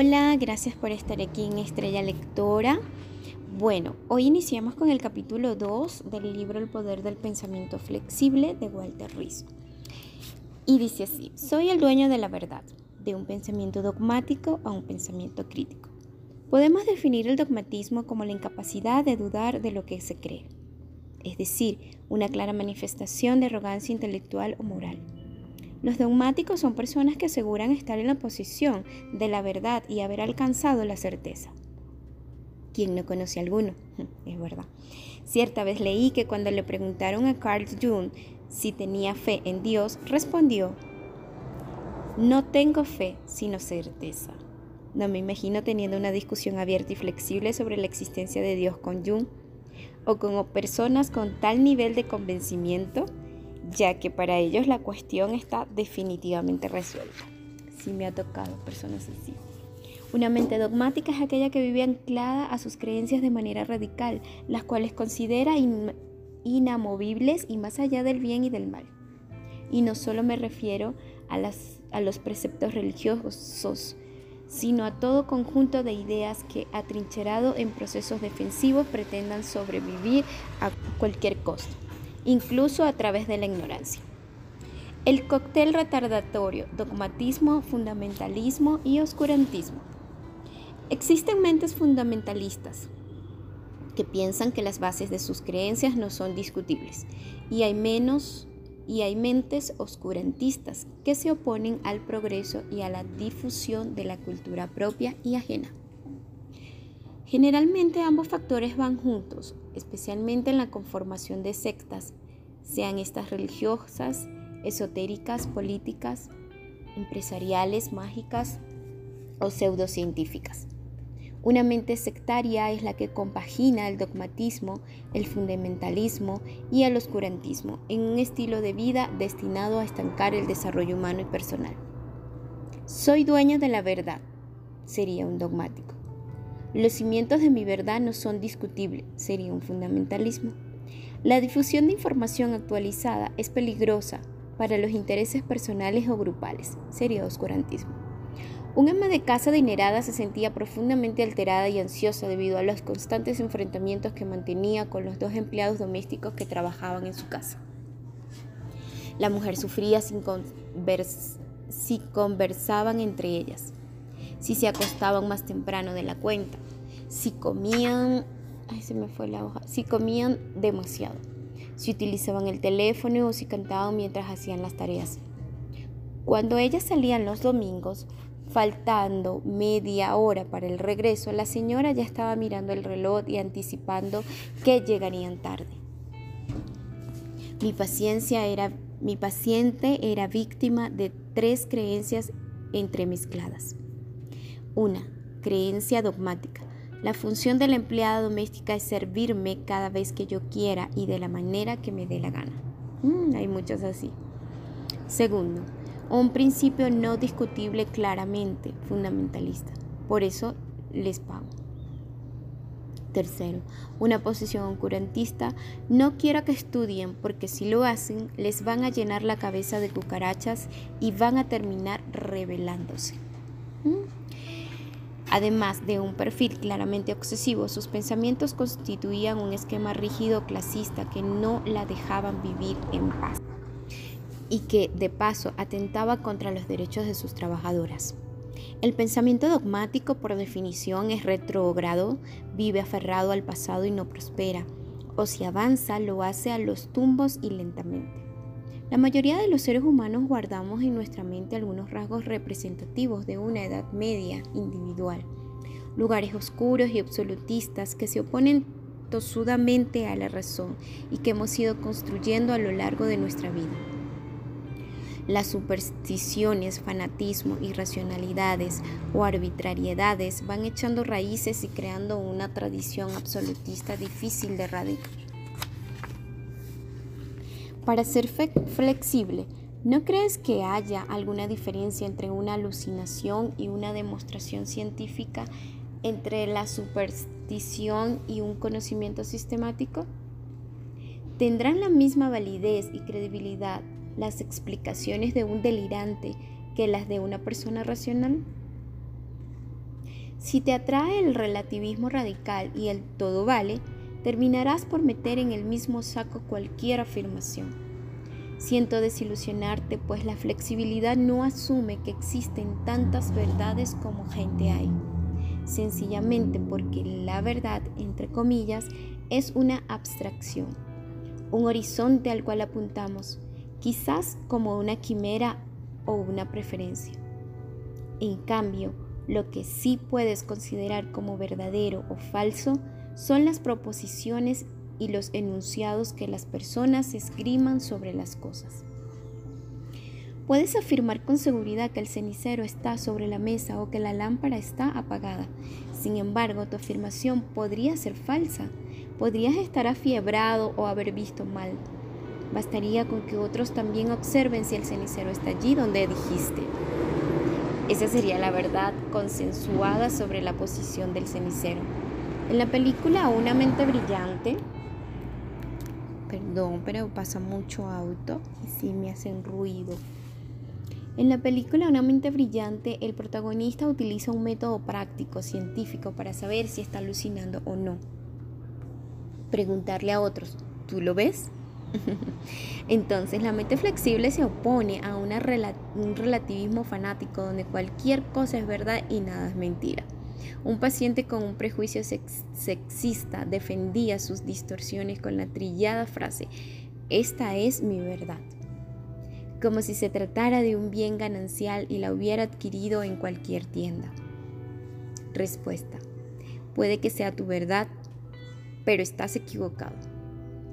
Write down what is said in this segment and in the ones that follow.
Hola, gracias por estar aquí en Estrella Lectora. Bueno, hoy iniciamos con el capítulo 2 del libro El poder del pensamiento flexible de Walter Rizzo. Y dice así, soy el dueño de la verdad, de un pensamiento dogmático a un pensamiento crítico. Podemos definir el dogmatismo como la incapacidad de dudar de lo que se cree, es decir, una clara manifestación de arrogancia intelectual o moral. Los dogmáticos son personas que aseguran estar en la posición de la verdad y haber alcanzado la certeza. ¿Quién no conoce alguno? Es verdad. Cierta vez leí que cuando le preguntaron a Carl Jung si tenía fe en Dios, respondió, no tengo fe, sino certeza. No me imagino teniendo una discusión abierta y flexible sobre la existencia de Dios con Jung o con personas con tal nivel de convencimiento, ya que para ellos la cuestión está definitivamente resuelta. Sí me ha tocado personas así. Una mente dogmática es aquella que vive anclada a sus creencias de manera radical, las cuales considera inamovibles y más allá del bien y del mal. Y no solo me refiero a, a los preceptos religiosos, sino a todo conjunto de ideas que, atrincherado en procesos defensivos, pretendan sobrevivir a cualquier costo, incluso a través de la ignorancia. El cóctel retardatorio, dogmatismo, fundamentalismo y oscurantismo. Existen mentes fundamentalistas que piensan que las bases de sus creencias no son discutibles y hay menos y hay mentes oscurantistas que se oponen al progreso y a la difusión de la cultura propia y ajena. Generalmente ambos factores van juntos, especialmente en la conformación de sectas, sean estas religiosas, esotéricas, políticas, empresariales, mágicas o pseudocientíficas. Una mente sectaria es la que compagina el dogmatismo, el fundamentalismo y el oscurantismo en un estilo de vida destinado a estancar el desarrollo humano y personal. Soy dueño de la verdad, sería un dogmático. Los cimientos de mi verdad no son discutibles, sería un fundamentalismo. La difusión de información actualizada es peligrosa para los intereses personales o grupales, sería oscurantismo. Un ama de casa adinerada se sentía profundamente alterada y ansiosa debido a los constantes enfrentamientos que mantenía con los dos empleados domésticos que trabajaban en su casa. La mujer sufría sin si conversaban entre ellas, si se acostaban más temprano de la cuenta, si comían, ay, se me fue la hoja, si comían demasiado, si utilizaban el teléfono o si cantaban mientras hacían las tareas. Cuando ellas salían los domingos, Faltando media hora para el regreso, la señora ya estaba mirando el reloj y anticipando que llegarían tarde. Mi, paciencia era, mi paciente era víctima de tres creencias entremezcladas. Una, creencia dogmática. La función de la empleada doméstica es servirme cada vez que yo quiera y de la manera que me dé la gana. Mm, hay muchas así. Segundo, un principio no discutible claramente fundamentalista. Por eso les pago. Tercero, una posición oscurantista. No quiero que estudien porque si lo hacen les van a llenar la cabeza de cucarachas y van a terminar rebelándose. ¿Mm? Además de un perfil claramente obsesivo, sus pensamientos constituían un esquema rígido clasista que no la dejaban vivir en paz y que, de paso, atentaba contra los derechos de sus trabajadoras. El pensamiento dogmático, por definición, es retrógrado, vive aferrado al pasado y no prospera, o si avanza, lo hace a los tumbos y lentamente. La mayoría de los seres humanos guardamos en nuestra mente algunos rasgos representativos de una edad media individual, lugares oscuros y absolutistas que se oponen tosudamente a la razón y que hemos ido construyendo a lo largo de nuestra vida. Las supersticiones, fanatismo, irracionalidades o arbitrariedades van echando raíces y creando una tradición absolutista difícil de erradicar. Para ser flexible, ¿no crees que haya alguna diferencia entre una alucinación y una demostración científica, entre la superstición y un conocimiento sistemático? ¿Tendrán la misma validez y credibilidad las explicaciones de un delirante que las de una persona racional? Si te atrae el relativismo radical y el todo vale, terminarás por meter en el mismo saco cualquier afirmación. Siento desilusionarte, pues la flexibilidad no asume que existen tantas verdades como gente hay, sencillamente porque la verdad, entre comillas, es una abstracción, un horizonte al cual apuntamos, quizás como una quimera o una preferencia. En cambio, lo que sí puedes considerar como verdadero o falso son las proposiciones y los enunciados que las personas esgriman sobre las cosas. Puedes afirmar con seguridad que el cenicero está sobre la mesa o que la lámpara está apagada. Sin embargo, tu afirmación podría ser falsa. Podrías estar afiebrado o haber visto mal. Bastaría con que otros también observen si el cenicero está allí donde dijiste. Esa sería la verdad consensuada sobre la posición del cenicero. En la película Una mente brillante, perdón, pero pasa mucho auto y sí me hacen ruido. En la película Una mente brillante, el protagonista utiliza un método práctico, científico, para saber si está alucinando o no. Preguntarle a otros, ¿tú lo ves? Entonces, la mente flexible se opone a un relativismo fanático donde cualquier cosa es verdad y nada es mentira. Un paciente con un prejuicio sexista defendía sus distorsiones con la trillada frase, esta es mi verdad, como si se tratara de un bien ganancial y la hubiera adquirido en cualquier tienda. Respuesta, puede que sea tu verdad, pero estás equivocado.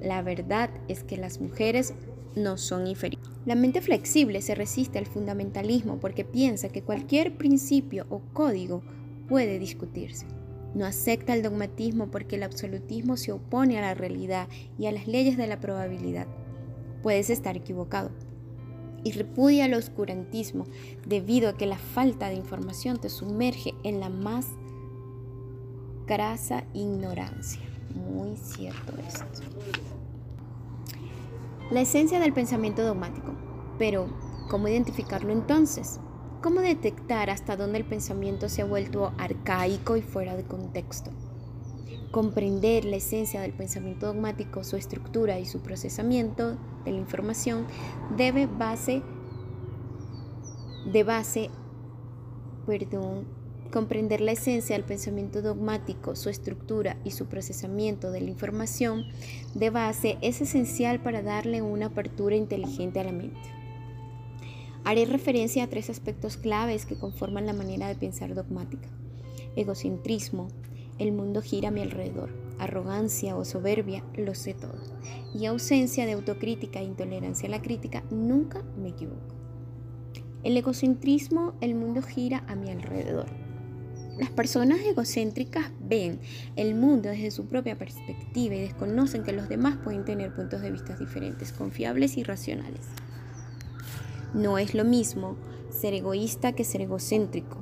La verdad es que las mujeres no son inferiores. La mente flexible se resiste al fundamentalismo porque piensa que cualquier principio o código puede discutirse. No acepta el dogmatismo porque el absolutismo se opone a la realidad y a las leyes de la probabilidad. Puedes estar equivocado. Y repudia el oscurantismo debido a que la falta de información te sumerge en la más grasa ignorancia. Muy cierto esto. La esencia del pensamiento dogmático. Pero, ¿cómo identificarlo entonces? ¿Cómo detectar hasta dónde el pensamiento se ha vuelto arcaico y fuera de contexto? Comprender la esencia del pensamiento dogmático, su estructura y su procesamiento de la información debe base de base, perdón, comprender la esencia del pensamiento dogmático, su estructura y su procesamiento de la información de base es esencial para darle una apertura inteligente a la mente. Haré referencia a tres aspectos claves que conforman la manera de pensar dogmática. Egocentrismo, el mundo gira a mi alrededor. Arrogancia o soberbia, lo sé todo. Y ausencia de autocrítica e intolerancia a la crítica, nunca me equivoco. El egocentrismo, el mundo gira a mi alrededor. Las personas egocéntricas ven el mundo desde su propia perspectiva y desconocen que los demás pueden tener puntos de vista diferentes, confiables y racionales. No es lo mismo ser egoísta que ser egocéntrico.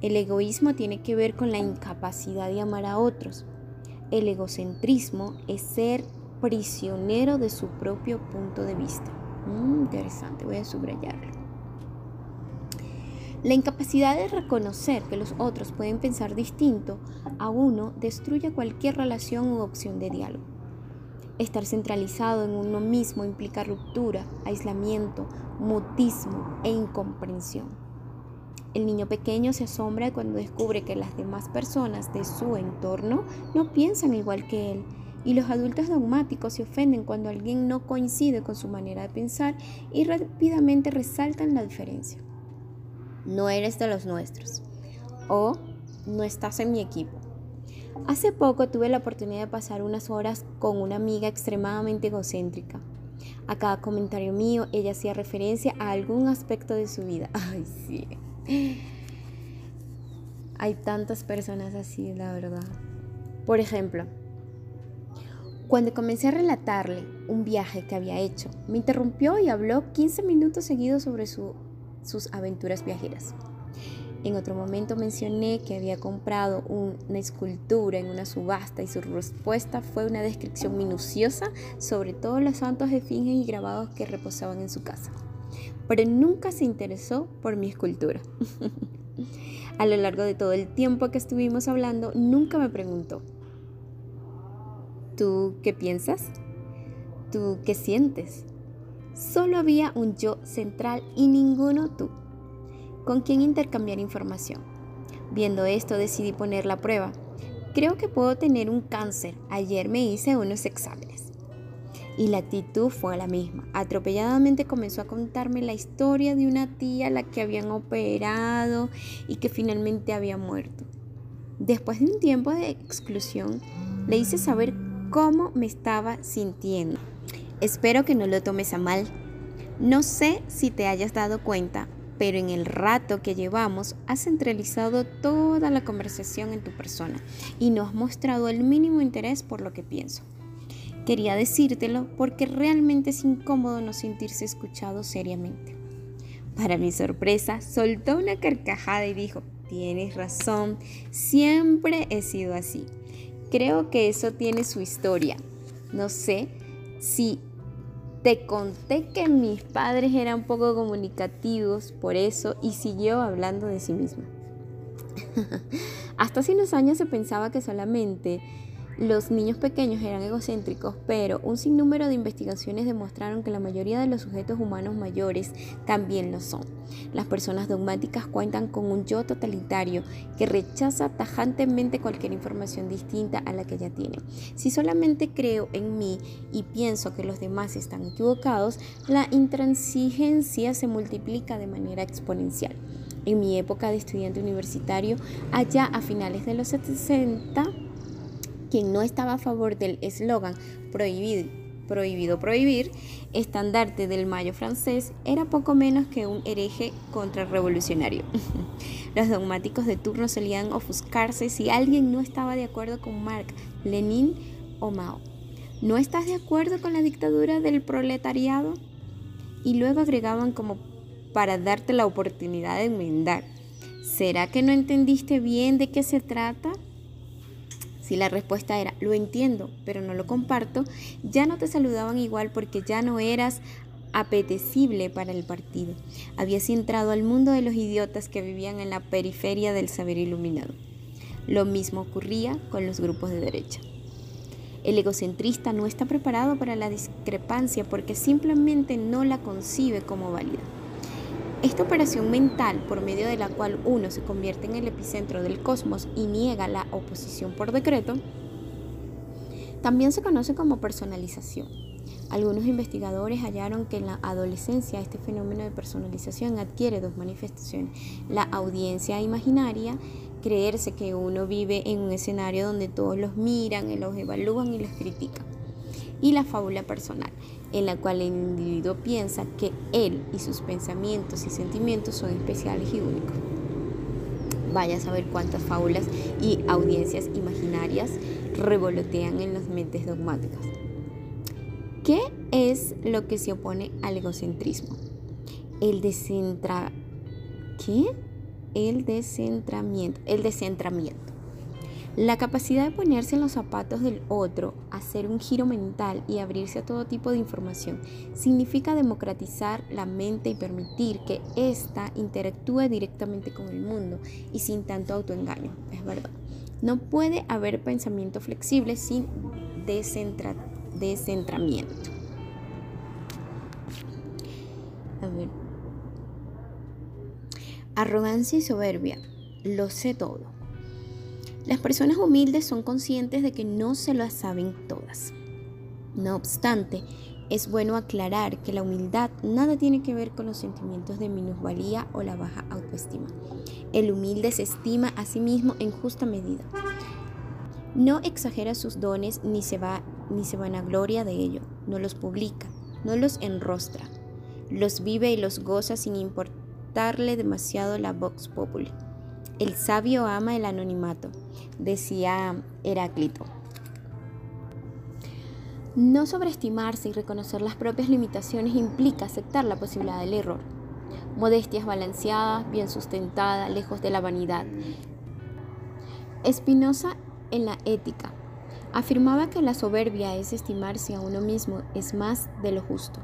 El egoísmo tiene que ver con la incapacidad de amar a otros. El egocentrismo es ser prisionero de su propio punto de vista. Mm, interesante, voy a subrayarlo. La incapacidad de reconocer que los otros pueden pensar distinto a uno destruye cualquier relación u opción de diálogo. Estar centralizado en uno mismo implica ruptura, aislamiento, mutismo e incomprensión. El niño pequeño se asombra cuando descubre que las demás personas de su entorno no piensan igual que él y los adultos dogmáticos se ofenden cuando alguien no coincide con su manera de pensar y rápidamente resaltan la diferencia no eres de los nuestros o no estás en mi equipo. Hace poco tuve la oportunidad de pasar unas horas con una amiga extremadamente egocéntrica. A cada comentario mío ella hacía referencia a algún aspecto de su vida. Ay, sí. Hay tantas personas así, la verdad. Por ejemplo, cuando comencé a relatarle un viaje que había hecho, me interrumpió y habló 15 minutos seguidos sobre su sus aventuras viajeras. En otro momento mencioné que había comprado una escultura en una subasta y su respuesta fue una descripción minuciosa sobre todos los santos de finges y grabados que reposaban en su casa. Pero nunca se interesó por mi escultura. A lo largo de todo el tiempo que estuvimos hablando, nunca me preguntó, ¿tú qué piensas? ¿Tú qué sientes? Solo había un yo central y ninguno tú, con quien intercambiar información. Viendo esto decidí poner la prueba. Creo que puedo tener un cáncer. Ayer me hice unos exámenes y la actitud fue la misma. Atropelladamente comenzó a contarme la historia de una tía a la que habían operado y que finalmente había muerto. Después de un tiempo de exclusión, le hice saber cómo me estaba sintiendo. Espero que no lo tomes a mal. No sé si te hayas dado cuenta, pero en el rato que llevamos has centralizado toda la conversación en tu persona y no has mostrado el mínimo interés por lo que pienso. Quería decírtelo porque realmente es incómodo no sentirse escuchado seriamente. Para mi sorpresa, soltó una carcajada y dijo, tienes razón, siempre he sido así. Creo que eso tiene su historia. No sé si te conté que mis padres eran poco comunicativos por eso y siguió hablando de sí misma. Hasta hace unos años se pensaba que solamente los niños pequeños eran egocéntricos, pero un sinnúmero de investigaciones demostraron que la mayoría de los sujetos humanos mayores también lo son. Las personas dogmáticas cuentan con un yo totalitario que rechaza tajantemente cualquier información distinta a la que ya tiene. Si solamente creo en mí y pienso que los demás están equivocados, la intransigencia se multiplica de manera exponencial. En mi época de estudiante universitario, allá a finales de los 60, quien no estaba a favor del eslogan prohibido, prohibido prohibir, estandarte del mayo francés, era poco menos que un hereje contrarrevolucionario. Los dogmáticos de turno solían ofuscarse si alguien no estaba de acuerdo con Marx, Lenin o Mao. ¿No estás de acuerdo con la dictadura del proletariado? Y luego agregaban como para darte la oportunidad de enmendar. ¿Será que no entendiste bien de qué se trata? Si la respuesta era, lo entiendo, pero no lo comparto, ya no te saludaban igual porque ya no eras apetecible para el partido. Habías entrado al mundo de los idiotas que vivían en la periferia del saber iluminado. Lo mismo ocurría con los grupos de derecha. El egocentrista no está preparado para la discrepancia porque simplemente no la concibe como válida. Esta operación mental, por medio de la cual uno se convierte en el epicentro del cosmos y niega la oposición por decreto, también se conoce como personalización. Algunos investigadores hallaron que en la adolescencia este fenómeno de personalización adquiere dos manifestaciones. La audiencia imaginaria, creerse que uno vive en un escenario donde todos los miran, los evalúan y los critican. Y la fábula personal, en la cual el individuo piensa que él y sus pensamientos y sentimientos son especiales y únicos. Vaya a saber cuántas fábulas y audiencias imaginarias revolotean en las mentes dogmáticas. ¿Qué es lo que se opone al egocentrismo? El descentra... ¿Qué? El descentramiento. El descentramiento. La capacidad de ponerse en los zapatos del otro, hacer un giro mental y abrirse a todo tipo de información significa democratizar la mente y permitir que ésta interactúe directamente con el mundo y sin tanto autoengaño. Es verdad. No puede haber pensamiento flexible sin descentramiento. A ver. Arrogancia y soberbia. Lo sé todo. Las personas humildes son conscientes de que no se las saben todas. No obstante, es bueno aclarar que la humildad nada tiene que ver con los sentimientos de minusvalía o la baja autoestima. El humilde se estima a sí mismo en justa medida. No exagera sus dones ni se va ni se vanagloria de ello, no los publica, no los enrostra, los vive y los goza sin importarle demasiado la vox populi. El sabio ama el anonimato, decía Heráclito. No sobreestimarse y reconocer las propias limitaciones implica aceptar la posibilidad del error. Modestias balanceadas, bien sustentada, lejos de la vanidad. Espinosa en la ética afirmaba que la soberbia es estimarse a uno mismo es más de lo justo.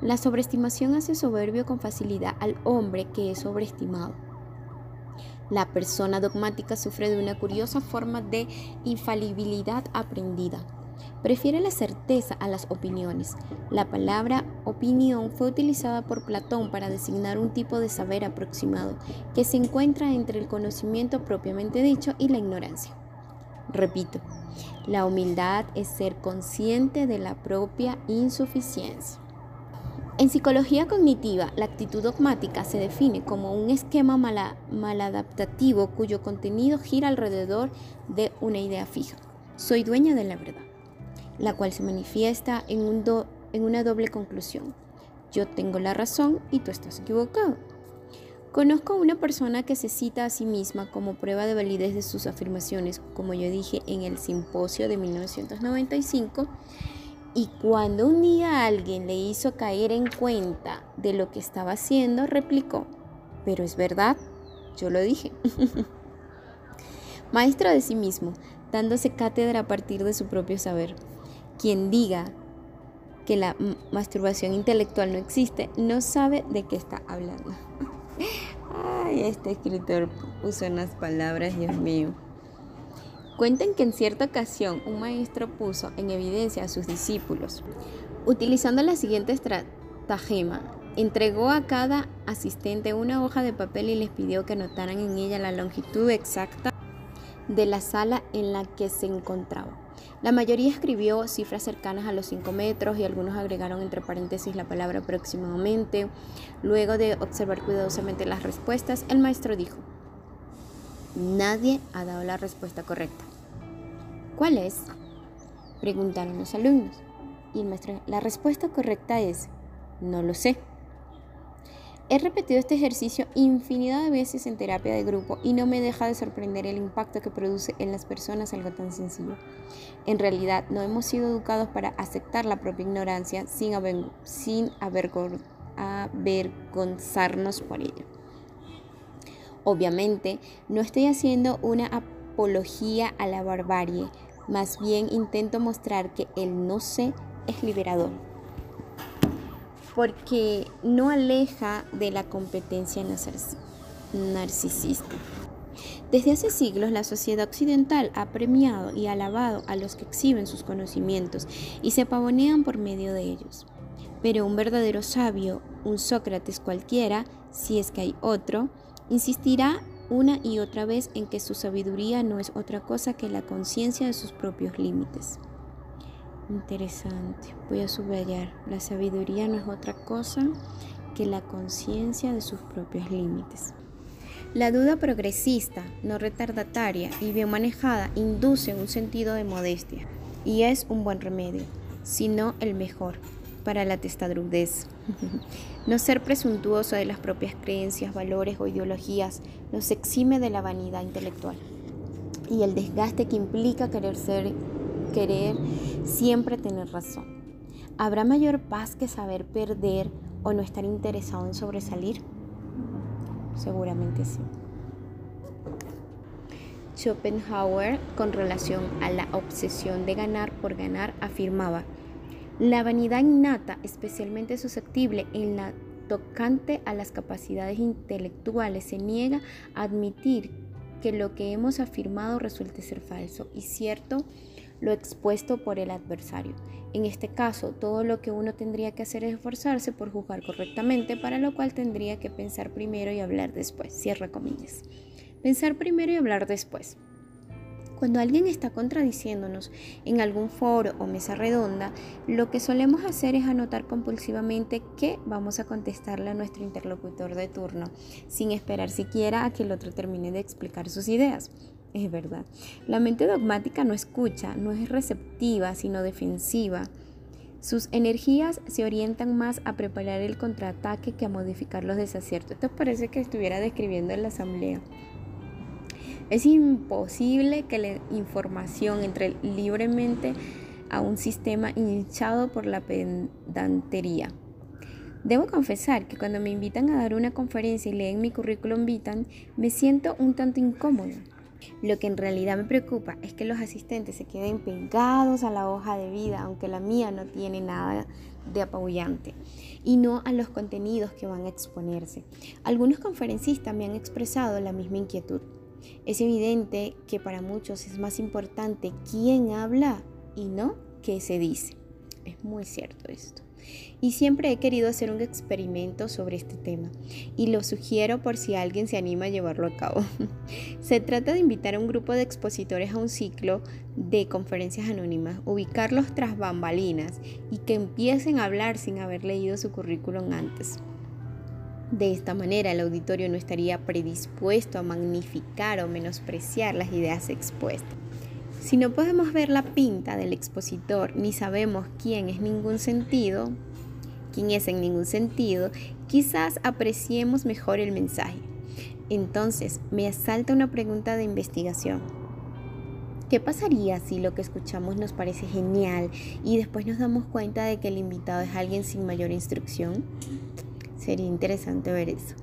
La sobreestimación hace soberbio con facilidad al hombre que es sobreestimado. La persona dogmática sufre de una curiosa forma de infalibilidad aprendida. Prefiere la certeza a las opiniones. La palabra opinión fue utilizada por Platón para designar un tipo de saber aproximado que se encuentra entre el conocimiento propiamente dicho y la ignorancia. Repito, la humildad es ser consciente de la propia insuficiencia. En psicología cognitiva, la actitud dogmática se define como un esquema maladaptativo cuyo contenido gira alrededor de una idea fija. Soy dueña de la verdad, la cual se manifiesta en, en una doble conclusión. Yo tengo la razón y tú estás equivocado. Conozco a una persona que se cita a sí misma como prueba de validez de sus afirmaciones, como yo dije en el simposio de 1995, y cuando un día alguien le hizo caer en cuenta de lo que estaba haciendo, replicó, pero es verdad, yo lo dije. Maestro de sí mismo, dándose cátedra a partir de su propio saber. Quien diga que la masturbación intelectual no existe, no sabe de qué está hablando. Ay, este escritor puso unas palabras, Dios mío. Cuentan que en cierta ocasión un maestro puso en evidencia a sus discípulos, utilizando la siguiente estratagema. Entregó a cada asistente una hoja de papel y les pidió que anotaran en ella la longitud exacta de la sala en la que se encontraba. La mayoría escribió cifras cercanas a los 5 metros y algunos agregaron entre paréntesis la palabra aproximadamente. Luego de observar cuidadosamente las respuestas, el maestro dijo, Nadie ha dado la respuesta correcta. ¿Cuál es? Preguntaron los alumnos. Y el maestro, la respuesta correcta es, no lo sé. He repetido este ejercicio infinidad de veces en terapia de grupo y no me deja de sorprender el impacto que produce en las personas algo tan sencillo. En realidad, no hemos sido educados para aceptar la propia ignorancia sin, avergonzarnos por ello. Obviamente, no estoy haciendo una apología a la barbarie, más bien intento mostrar que el no sé es liberador, porque no aleja de la competencia narcisista. Desde hace siglos la sociedad occidental ha premiado y alabado a los que exhiben sus conocimientos y se pavonean por medio de ellos. Pero un verdadero sabio, un Sócrates cualquiera, si es que hay otro, Insistirá una y otra vez en que su sabiduría no es otra cosa que la conciencia de sus propios límites. Interesante, voy a subrayar, la sabiduría no es otra cosa que la conciencia de sus propios límites. La duda progresista, no retardataria y bien manejada induce un sentido de modestia y es un buen remedio, si no el mejor, para la testadrudez. No ser presuntuoso de las propias creencias, valores o ideologías nos exime de la vanidad intelectual y el desgaste que implica querer ser, querer siempre tener razón. ¿Habrá mayor paz que saber perder o no estar interesado en sobresalir? Seguramente sí. Schopenhauer, con relación a la obsesión de ganar por ganar, afirmaba, la vanidad innata, especialmente susceptible en la tocante a las capacidades intelectuales, se niega a admitir que lo que hemos afirmado resulte ser falso y cierto lo expuesto por el adversario. En este caso, todo lo que uno tendría que hacer es esforzarse por juzgar correctamente, para lo cual tendría que pensar primero y hablar después. Cierra comillas. Pensar primero y hablar después. Cuando alguien está contradiciéndonos en algún foro o mesa redonda, lo que solemos hacer es anotar compulsivamente que vamos a contestarle a nuestro interlocutor de turno, sin esperar siquiera a que el otro termine de explicar sus ideas. Es verdad, la mente dogmática no escucha, no es receptiva, sino defensiva. Sus energías se orientan más a preparar el contraataque que a modificar los desaciertos. Esto parece que estuviera describiendo en la asamblea. Es imposible que la información entre libremente a un sistema hinchado por la pedantería. Debo confesar que cuando me invitan a dar una conferencia y leen mi currículum vitan, me siento un tanto incómodo. Lo que en realidad me preocupa es que los asistentes se queden pegados a la hoja de vida, aunque la mía no tiene nada de apabullante, y no a los contenidos que van a exponerse. Algunos conferencistas me han expresado la misma inquietud. Es evidente que para muchos es más importante quién habla y no qué se dice. Es muy cierto esto y siempre he querido hacer un experimento sobre este tema y lo sugiero por si alguien se anima a llevarlo a cabo. se trata de invitar a un grupo de expositores a un ciclo de conferencias anónimas, ubicarlos tras bambalinas y que empiecen a hablar sin haber leído su currículum antes. De esta manera el auditorio no estaría predispuesto a magnificar o menospreciar las ideas expuestas. Si no podemos ver la pinta del expositor ni sabemos quién es ningún sentido, quién es en ningún sentido, quizás apreciemos mejor el mensaje. Entonces, me asalta una pregunta de investigación. ¿Qué pasaría si lo que escuchamos nos parece genial y después nos damos cuenta de que el invitado es alguien sin mayor instrucción? Sería interesante ver eso.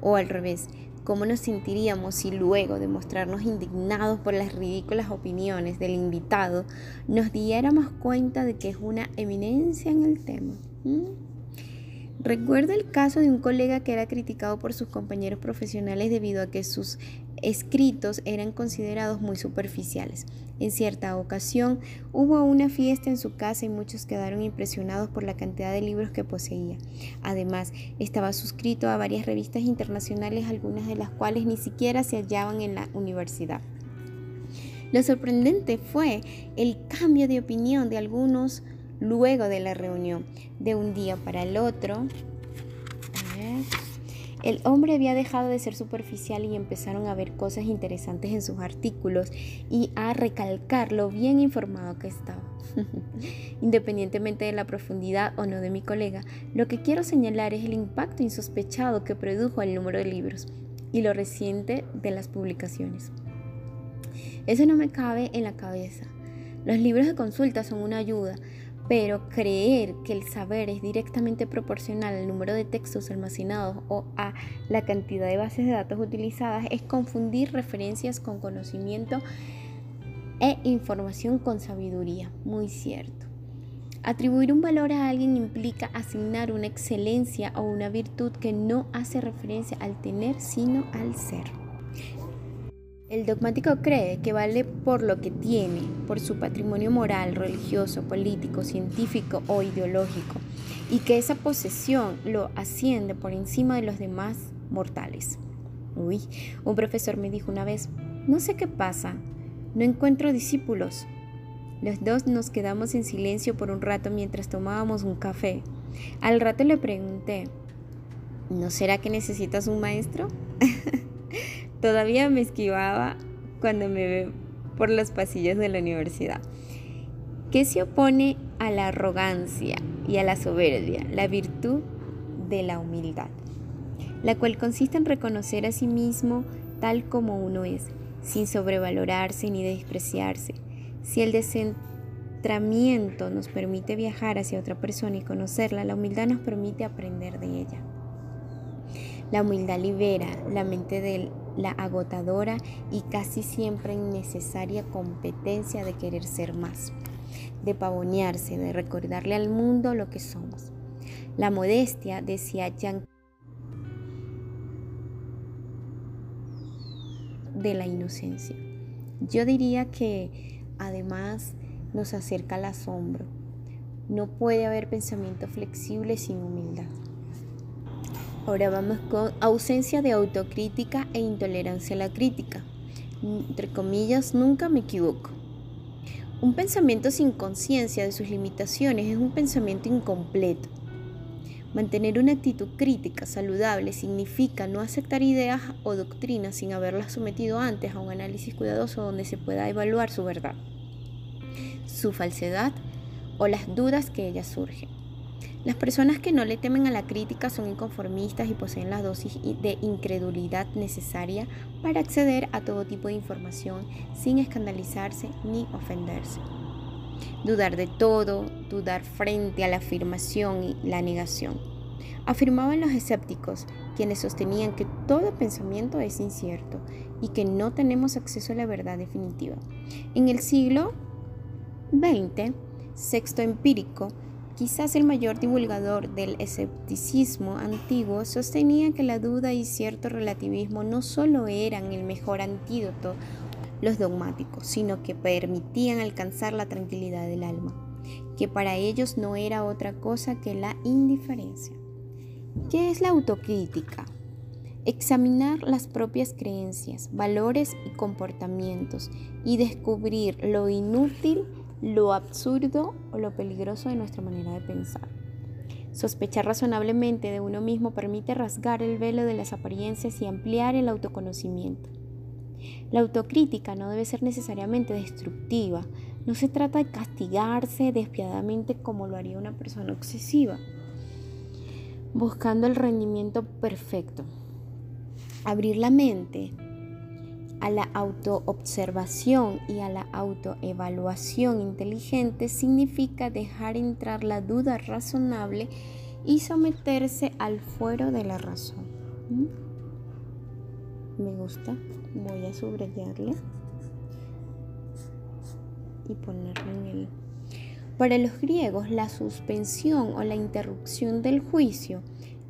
O al revés, ¿Cómo nos sentiríamos si luego de mostrarnos indignados por las ridículas opiniones del invitado, nos diéramos cuenta de que es una eminencia en el tema? ¿Mm? Recuerdo el caso de un colega que era criticado por sus compañeros profesionales debido a que sus escritos eran considerados muy superficiales. En cierta ocasión hubo una fiesta en su casa y muchos quedaron impresionados por la cantidad de libros que poseía. Además, estaba suscrito a varias revistas internacionales, algunas de las cuales ni siquiera se hallaban en la universidad. Lo sorprendente fue el cambio de opinión de algunos luego de la reunión, de un día para el otro. El hombre había dejado de ser superficial y empezaron a ver cosas interesantes en sus artículos y a recalcar lo bien informado que estaba. Independientemente de la profundidad o no de mi colega, lo que quiero señalar es el impacto insospechado que produjo el número de libros y lo reciente de las publicaciones. Eso no me cabe en la cabeza. Los libros de consulta son una ayuda, pero creer que el saber es directamente proporcional al número de textos almacenados o a la cantidad de bases de datos utilizadas es confundir referencias con conocimiento e información con sabiduría. Muy cierto. Atribuir un valor a alguien implica asignar una excelencia o una virtud que no hace referencia al tener, sino al ser. El dogmático cree que vale por lo que tiene, por su patrimonio moral, religioso, político, científico o ideológico, y que esa posesión lo asciende por encima de los demás mortales. Uy, un profesor me dijo una vez, no sé qué pasa, no encuentro discípulos. Los dos nos quedamos en silencio por un rato mientras tomábamos un café. Al rato le pregunté, ¿no será que necesitas un maestro? Todavía me esquivaba cuando me ve por los pasillos de la universidad. ¿Qué se opone a la arrogancia y a la soberbia? La virtud de la humildad, la cual consiste en reconocer a sí mismo tal como uno es, sin sobrevalorarse ni despreciarse. Si el descentramiento nos permite viajar hacia otra persona y conocerla, la humildad nos permite aprender de ella. La humildad libera la mente de la agotadora y casi siempre innecesaria competencia de querer ser más, de pavonearse, de recordarle al mundo lo que somos. La modestia, decía Jean, de la inocencia. Yo diría que además nos acerca al asombro. No puede haber pensamiento flexible sin humildad. Ahora vamos con ausencia de autocrítica e intolerancia a la crítica. Entre comillas, nunca me equivoco. Un pensamiento sin conciencia de sus limitaciones es un pensamiento incompleto. Mantener una actitud crítica saludable significa no aceptar ideas o doctrinas sin haberlas sometido antes a un análisis cuidadoso donde se pueda evaluar su verdad, su falsedad o las dudas que ellas surgen. Las personas que no le temen a la crítica son inconformistas y poseen la dosis de incredulidad necesaria para acceder a todo tipo de información sin escandalizarse ni ofenderse. Dudar de todo, dudar frente a la afirmación y la negación. Afirmaban los escépticos, quienes sostenían que todo pensamiento es incierto y que no tenemos acceso a la verdad definitiva. En el siglo XX, Sexto Empírico, quizás el mayor divulgador del escepticismo antiguo, sostenía que la duda y cierto relativismo no solo eran el mejor antídoto los dogmáticos, sino que permitían alcanzar la tranquilidad del alma, que para ellos no era otra cosa que la indiferencia. ¿Qué es la autocrítica? Examinar las propias creencias, valores y comportamientos y descubrir lo inútil, lo absurdo o lo peligroso de nuestra manera de pensar. Sospechar razonablemente de uno mismo permite rasgar el velo de las apariencias y ampliar el autoconocimiento. La autocrítica no debe ser necesariamente destructiva. No se trata de castigarse despiadadamente como lo haría una persona obsesiva buscando el rendimiento perfecto. Abrir la mente a la autoobservación y a la autoevaluación inteligente significa dejar entrar la duda razonable y someterse al fuero de la razón. ¿Mm? Me gusta, voy a subrayarle y ponerlo en el para los griegos, la suspensión o la interrupción del juicio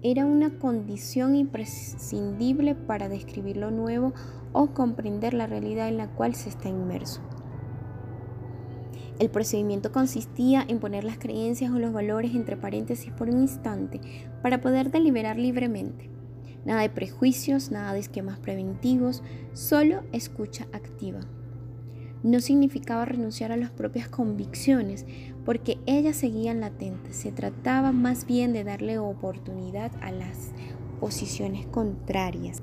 era una condición imprescindible para describir lo nuevo o comprender la realidad en la cual se está inmerso. El procedimiento consistía en poner las creencias o los valores entre paréntesis por un instante para poder deliberar libremente. Nada de prejuicios, nada de esquemas preventivos, solo escucha activa no significaba renunciar a las propias convicciones, porque ellas seguían latentes. Se trataba más bien de darle oportunidad a las posiciones contrarias.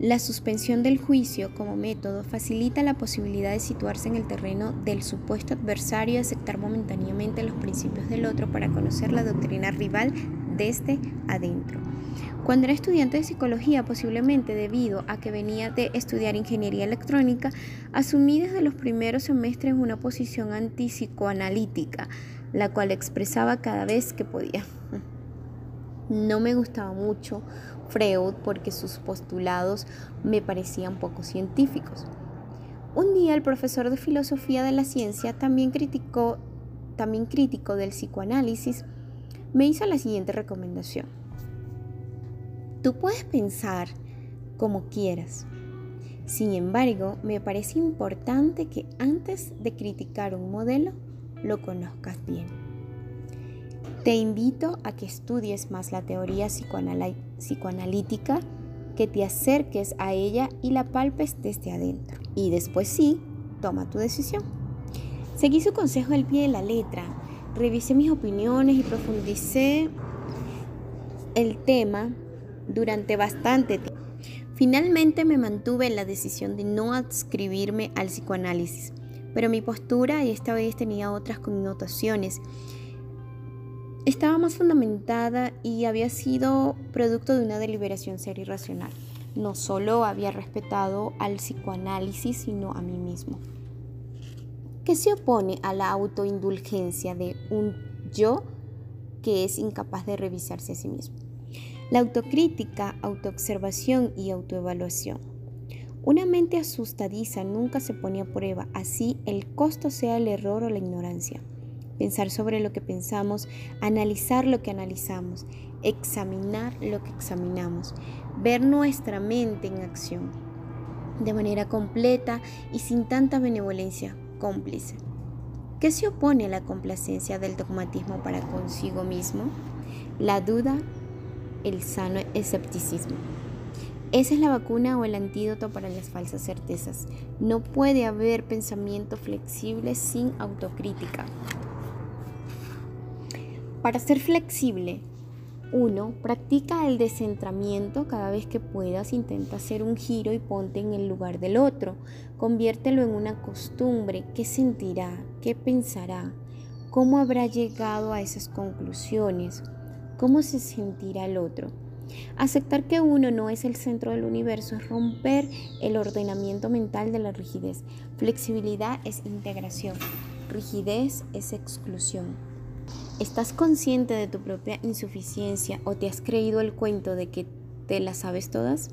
La suspensión del juicio como método facilita la posibilidad de situarse en el terreno del supuesto adversario y aceptar momentáneamente los principios del otro para conocer la doctrina rival desde adentro. Cuando era estudiante de psicología, posiblemente debido a que venía de estudiar ingeniería electrónica, asumí desde los primeros semestres una posición antipsicoanalítica, la cual expresaba cada vez que podía. No me gustaba mucho Freud porque sus postulados me parecían poco científicos. Un día el profesor de filosofía de la ciencia, también criticó, también crítico del psicoanálisis, me hizo la siguiente recomendación. Tú puedes pensar como quieras. Sin embargo, me parece importante que antes de criticar un modelo, lo conozcas bien. Te invito a que estudies más la teoría psicoanalítica, que te acerques a ella y la palpes desde adentro. Y después sí, toma tu decisión. Seguí su consejo al pie de la letra, revisé mis opiniones y profundicé el tema durante bastante tiempo. Finalmente me mantuve en la decisión de no adscribirme al psicoanálisis, pero mi postura y esta vez tenía otras connotaciones. Estaba más fundamentada y había sido producto de una deliberación seria y racional. No solo había respetado al psicoanálisis, sino a mí mismo. ¿Qué se opone a la autoindulgencia de un yo que es incapaz de revisarse a sí mismo? La autocrítica, autoobservación y autoevaluación. Una mente asustadiza nunca se pone a prueba, así el costo sea el error o la ignorancia. Pensar sobre lo que pensamos, analizar lo que analizamos, examinar lo que examinamos, ver nuestra mente en acción, de manera completa y sin tanta benevolencia cómplice. ¿Qué se opone a la complacencia del dogmatismo para consigo mismo? La duda el sano escepticismo. Esa es la vacuna o el antídoto para las falsas certezas. No puede haber pensamiento flexible sin autocrítica. Para ser flexible, uno, practica el descentramiento cada vez que puedas, intenta hacer un giro y ponte en el lugar del otro. Conviértelo en una costumbre. ¿Qué sentirá? ¿Qué pensará? ¿Cómo habrá llegado a esas conclusiones? ¿Cómo se sentirá el otro? Aceptar que uno no es el centro del universo es romper el ordenamiento mental de la rigidez. Flexibilidad es integración. Rigidez es exclusión. ¿Estás consciente de tu propia insuficiencia o te has creído el cuento de que te las sabes todas?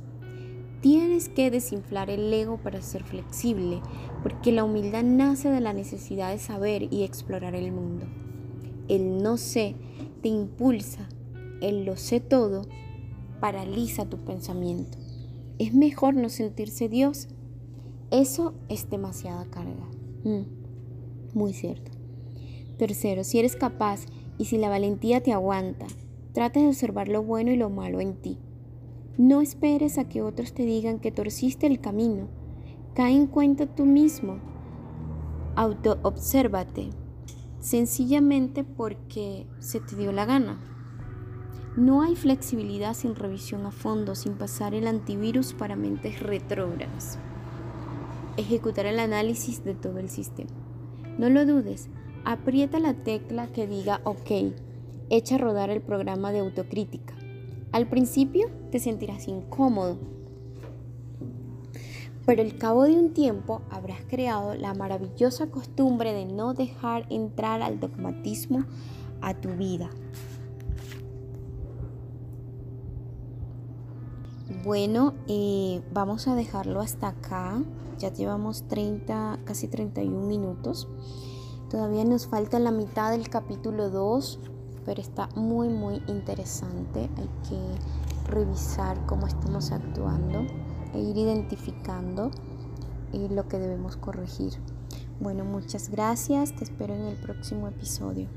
Tienes que desinflar el ego para ser flexible, porque la humildad nace de la necesidad de saber y explorar el mundo. El no sé te impulsa, el lo sé todo paraliza tu pensamiento. Es mejor no sentirse Dios. Eso es demasiada carga. Mm, muy cierto. Tercero, si eres capaz y si la valentía te aguanta, trata de observar lo bueno y lo malo en ti. No esperes a que otros te digan que torciste el camino. Cae en cuenta tú mismo. Auto-obsérvate. Sencillamente porque se te dio la gana. No hay flexibilidad sin revisión a fondo, sin pasar el antivirus para mentes retrógradas. Ejecutar el análisis de todo el sistema. No lo dudes, aprieta la tecla que diga OK, echa a rodar el programa de autocrítica. Al principio te sentirás incómodo, pero al cabo de un tiempo habrás creado la maravillosa costumbre de no dejar entrar al dogmatismo a tu vida. Bueno, eh, vamos a dejarlo hasta acá. Ya llevamos 30, casi 31 minutos. Todavía nos falta la mitad del capítulo 2, pero está muy, muy interesante. Hay que revisar cómo estamos actuando e ir identificando eh, lo que debemos corregir. Bueno, muchas gracias. Te espero en el próximo episodio.